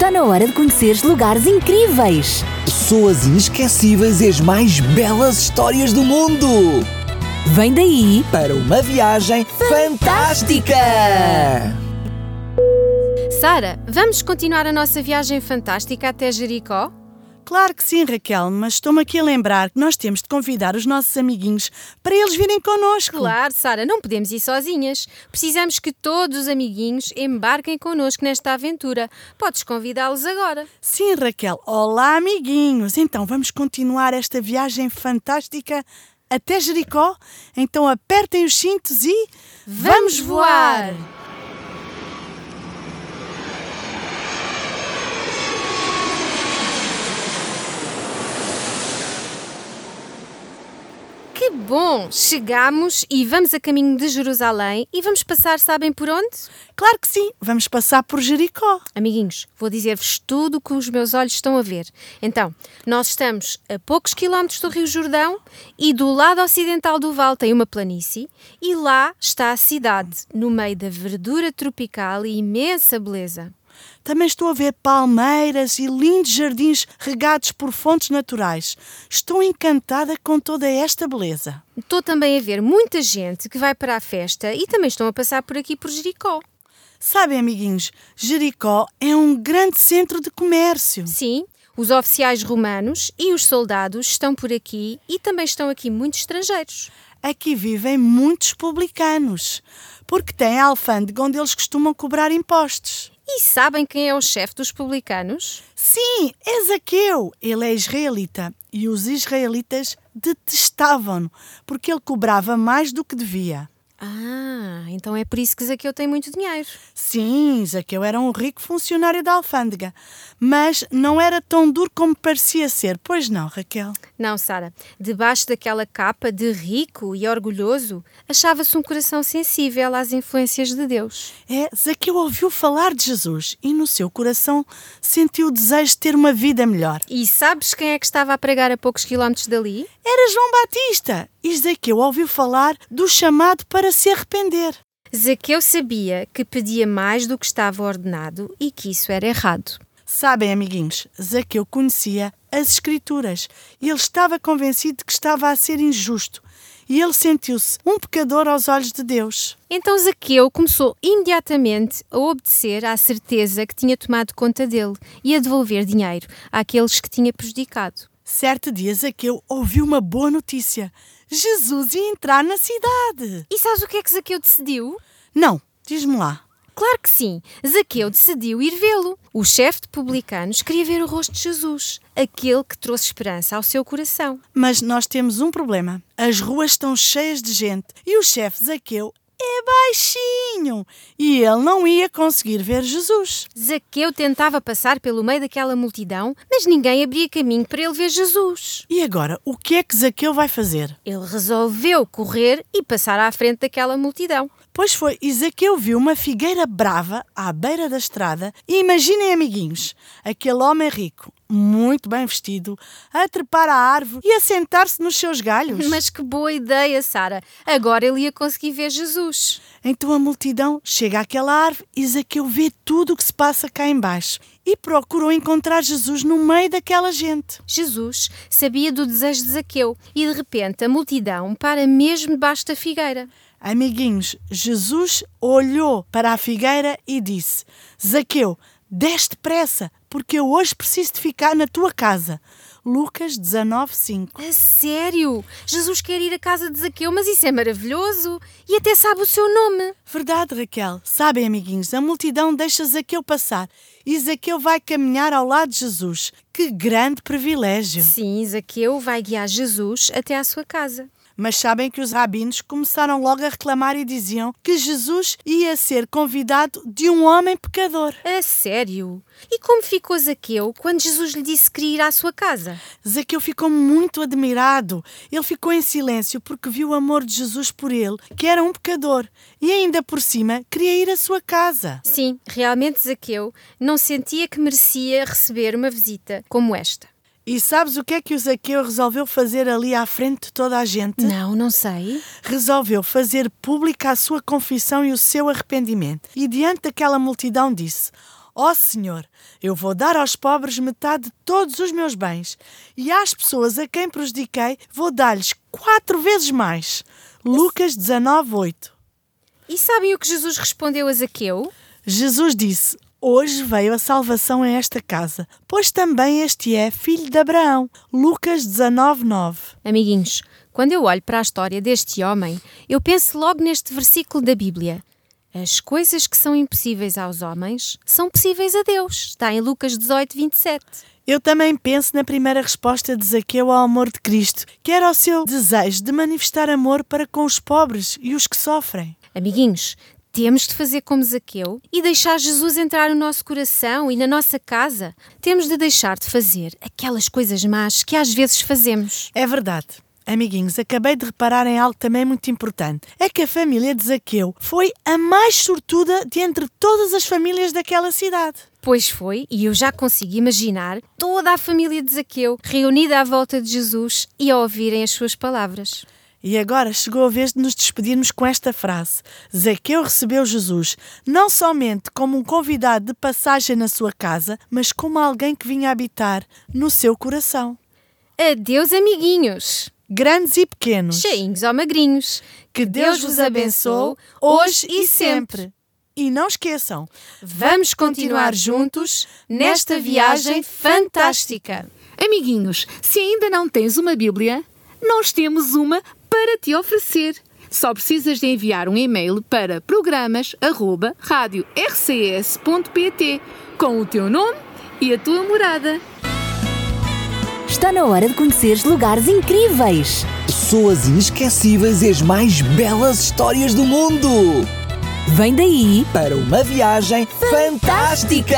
Está na hora de conheceres lugares incríveis. Pessoas inesquecíveis e as mais belas histórias do mundo. Vem daí Para uma viagem fantástica! Sara, vamos continuar a nossa viagem fantástica até Jericó? Claro que sim, Raquel, mas estou-me aqui a lembrar que nós temos de convidar os nossos amiguinhos para eles virem connosco. Claro, Sara, não podemos ir sozinhas. Precisamos que todos os amiguinhos embarquem connosco nesta aventura. Podes convidá-los agora. Sim, Raquel. Olá, amiguinhos. Então vamos continuar esta viagem fantástica até Jericó? Então apertem os cintos e. Vamos voar! Que bom! Chegamos e vamos a caminho de Jerusalém e vamos passar, sabem por onde? Claro que sim, vamos passar por Jericó. Amiguinhos, vou dizer-vos tudo o que os meus olhos estão a ver. Então, nós estamos a poucos quilómetros do Rio Jordão e do lado ocidental do vale tem uma planície e lá está a cidade, no meio da verdura tropical e imensa beleza. Também estou a ver palmeiras e lindos jardins regados por fontes naturais. Estou encantada com toda esta beleza. Estou também a ver muita gente que vai para a festa e também estão a passar por aqui por Jericó. Sabem, amiguinhos, Jericó é um grande centro de comércio. Sim, os oficiais romanos e os soldados estão por aqui e também estão aqui muitos estrangeiros. Aqui vivem muitos publicanos, porque tem a alfândega onde eles costumam cobrar impostos. E sabem quem é o chefe dos publicanos? Sim, é Zaqueu. Ele é israelita e os israelitas detestavam-no porque ele cobrava mais do que devia. Ah, então é por isso que Zaqueu tem muito dinheiro. Sim, Zaqueu era um rico funcionário da alfândega, mas não era tão duro como parecia ser, pois não, Raquel? Não, Sara, debaixo daquela capa de rico e orgulhoso, achava-se um coração sensível às influências de Deus. É, Zaqueu ouviu falar de Jesus e no seu coração sentiu o desejo de ter uma vida melhor. E sabes quem é que estava a pregar a poucos quilómetros dali? Era João Batista e Zaqueu ouviu falar do chamado para se arrepender. Zaqueu sabia que pedia mais do que estava ordenado e que isso era errado. Sabem, amiguinhos, Zaqueu conhecia as Escrituras e ele estava convencido de que estava a ser injusto. E ele sentiu-se um pecador aos olhos de Deus. Então Zaqueu começou imediatamente a obedecer à certeza que tinha tomado conta dele e a devolver dinheiro àqueles que tinha prejudicado. Certo dia, Zaqueu ouviu uma boa notícia. Jesus ia entrar na cidade. E sabes o que é que Zaqueu decidiu? Não, diz-me lá. Claro que sim! Zaqueu decidiu ir vê-lo. O chefe de publicanos queria ver o rosto de Jesus, aquele que trouxe esperança ao seu coração. Mas nós temos um problema. As ruas estão cheias de gente e o chefe Zaqueu é baixinho e ele não ia conseguir ver Jesus. Zaqueu tentava passar pelo meio daquela multidão, mas ninguém abria caminho para ele ver Jesus. E agora, o que é que Zaqueu vai fazer? Ele resolveu correr e passar à frente daquela multidão. Pois foi, e Zaqueu viu uma figueira brava à beira da estrada e imaginem, amiguinhos, aquele homem rico, muito bem vestido, a trepar à árvore e a sentar-se nos seus galhos. Mas que boa ideia, Sara! Agora ele ia conseguir ver Jesus. Então a multidão chega àquela árvore e Zaqueu vê tudo o que se passa cá embaixo e procurou encontrar Jesus no meio daquela gente. Jesus sabia do desejo de Zaqueu e de repente a multidão para mesmo debaixo da figueira. Amiguinhos, Jesus olhou para a figueira e disse: Zaqueu, deste pressa, porque eu hoje preciso de ficar na tua casa. Lucas 19, 5. A sério? Jesus quer ir à casa de Zaqueu, mas isso é maravilhoso! E até sabe o seu nome. Verdade, Raquel. Sabem, amiguinhos, a multidão deixa Zaqueu passar e Zaqueu vai caminhar ao lado de Jesus. Que grande privilégio! Sim, Zaqueu vai guiar Jesus até à sua casa. Mas sabem que os rabinos começaram logo a reclamar e diziam que Jesus ia ser convidado de um homem pecador. A sério? E como ficou Zaqueu quando Jesus lhe disse que queria ir à sua casa? Zaqueu ficou muito admirado. Ele ficou em silêncio porque viu o amor de Jesus por ele, que era um pecador, e ainda por cima queria ir à sua casa. Sim, realmente Zaqueu não sentia que merecia receber uma visita como esta. E sabes o que é que o Zaqueu resolveu fazer ali à frente de toda a gente? Não, não sei. Resolveu fazer pública a sua confissão e o seu arrependimento. E diante daquela multidão disse: Ó Senhor, eu vou dar aos pobres metade de todos os meus bens, e às pessoas a quem prejudiquei vou dar-lhes quatro vezes mais. Lucas 19, 8. E sabem o que Jesus respondeu a Zaqueu? Jesus disse: Hoje veio a salvação a esta casa, pois também este é filho de Abraão. Lucas 19, 9. Amiguinhos, quando eu olho para a história deste homem, eu penso logo neste versículo da Bíblia. As coisas que são impossíveis aos homens são possíveis a Deus. Está em Lucas 18, 27. Eu também penso na primeira resposta de Zaqueu ao amor de Cristo, que era o seu desejo de manifestar amor para com os pobres e os que sofrem. Amiguinhos, temos de fazer como Zaqueu e deixar Jesus entrar no nosso coração e na nossa casa. Temos de deixar de fazer aquelas coisas más que às vezes fazemos. É verdade. Amiguinhos, acabei de reparar em algo também muito importante. É que a família de Zaqueu foi a mais sortuda de entre todas as famílias daquela cidade. Pois foi, e eu já consigo imaginar toda a família de Zaqueu reunida à volta de Jesus e a ouvirem as suas palavras. E agora chegou a vez de nos despedirmos com esta frase: Zaqueu recebeu Jesus não somente como um convidado de passagem na sua casa, mas como alguém que vinha habitar no seu coração. Adeus, amiguinhos! Grandes e pequenos. Cheinhos ou magrinhos. Que Deus vos abençoe hoje e sempre. E não esqueçam, Vamos continuar juntos nesta viagem fantástica. Amiguinhos, se ainda não tens uma Bíblia, nós temos uma para te oferecer. Só precisas de enviar um e-mail para programas@radiorcs.pt com o teu nome e a tua morada. Está na hora de conheceres lugares incríveis. Pessoas inesquecíveis e as mais belas histórias do mundo. Vem daí Para uma viagem fantástica.